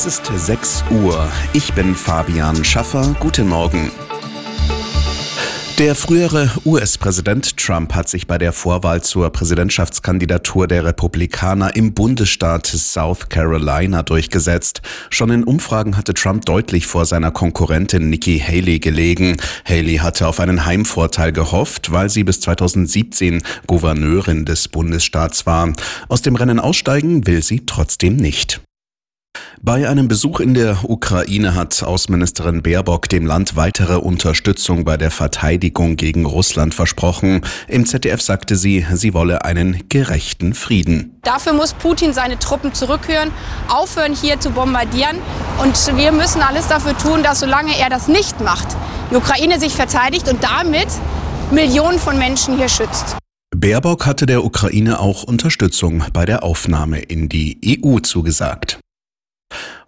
Es ist 6 Uhr. Ich bin Fabian Schaffer. Guten Morgen. Der frühere US-Präsident Trump hat sich bei der Vorwahl zur Präsidentschaftskandidatur der Republikaner im Bundesstaat South Carolina durchgesetzt. Schon in Umfragen hatte Trump deutlich vor seiner Konkurrentin Nikki Haley gelegen. Haley hatte auf einen Heimvorteil gehofft, weil sie bis 2017 Gouverneurin des Bundesstaats war. Aus dem Rennen aussteigen will sie trotzdem nicht. Bei einem Besuch in der Ukraine hat Außenministerin Baerbock dem Land weitere Unterstützung bei der Verteidigung gegen Russland versprochen. Im ZDF sagte sie, sie wolle einen gerechten Frieden. Dafür muss Putin seine Truppen zurückhören, aufhören hier zu bombardieren. Und wir müssen alles dafür tun, dass solange er das nicht macht, die Ukraine sich verteidigt und damit Millionen von Menschen hier schützt. Baerbock hatte der Ukraine auch Unterstützung bei der Aufnahme in die EU zugesagt.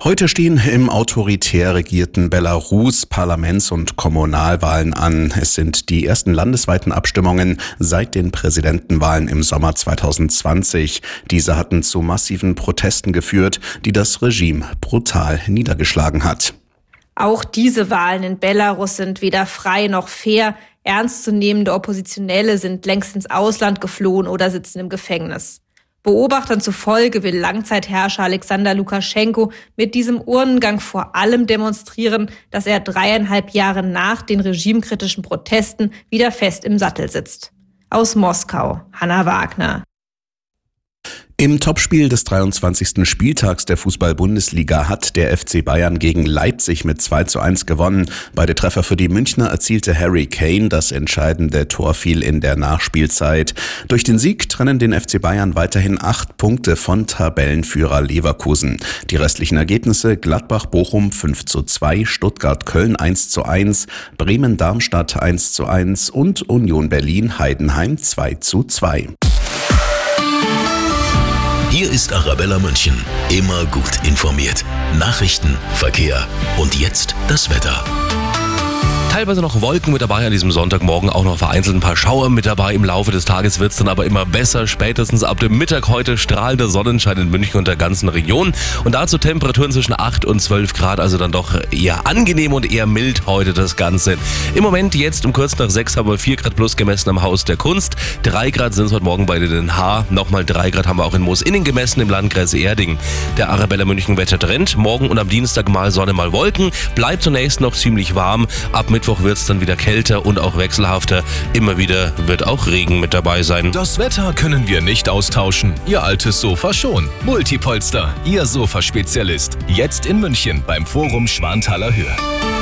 Heute stehen im autoritär regierten Belarus Parlaments- und Kommunalwahlen an. Es sind die ersten landesweiten Abstimmungen seit den Präsidentenwahlen im Sommer 2020. Diese hatten zu massiven Protesten geführt, die das Regime brutal niedergeschlagen hat. Auch diese Wahlen in Belarus sind weder frei noch fair. Ernstzunehmende Oppositionelle sind längst ins Ausland geflohen oder sitzen im Gefängnis. Beobachtern zufolge will Langzeitherrscher Alexander Lukaschenko mit diesem Urnengang vor allem demonstrieren, dass er dreieinhalb Jahre nach den regimekritischen Protesten wieder fest im Sattel sitzt. Aus Moskau, Hanna Wagner. Im Topspiel des 23. Spieltags der Fußball-Bundesliga hat der FC Bayern gegen Leipzig mit 2 zu 1 gewonnen. Beide Treffer für die Münchner erzielte Harry Kane. Das entscheidende Tor fiel in der Nachspielzeit. Durch den Sieg trennen den FC Bayern weiterhin acht Punkte von Tabellenführer Leverkusen. Die restlichen Ergebnisse Gladbach-Bochum 5 zu 2, Stuttgart-Köln 1 zu 1, Bremen-Darmstadt 1 zu 1 und Union Berlin-Heidenheim 2 zu 2. Hier ist Arabella München. Immer gut informiert. Nachrichten, Verkehr und jetzt das Wetter. Teilweise noch Wolken mit dabei an diesem Sonntagmorgen, auch noch vereinzelt ein paar Schauer mit dabei. Im Laufe des Tages wird es dann aber immer besser. Spätestens ab dem Mittag heute strahlender Sonnenschein in München und der ganzen Region. Und dazu Temperaturen zwischen 8 und 12 Grad, also dann doch eher angenehm und eher mild heute das Ganze. Im Moment jetzt um kurz nach 6 haben wir 4 Grad plus gemessen am Haus der Kunst. 3 Grad sind es heute Morgen bei den H. Nochmal 3 Grad haben wir auch in Moos-Innen gemessen im Landkreis Erding. Der Arabella München Wetter trennt. Morgen und am Dienstag mal Sonne, mal Wolken. Bleibt zunächst noch ziemlich warm. Ab Mittwoch wird es dann wieder kälter und auch wechselhafter. Immer wieder wird auch Regen mit dabei sein. Das Wetter können wir nicht austauschen. Ihr altes Sofa schon. Multipolster, Ihr Sofaspezialist. Jetzt in München beim Forum Schwanthaler Höhe.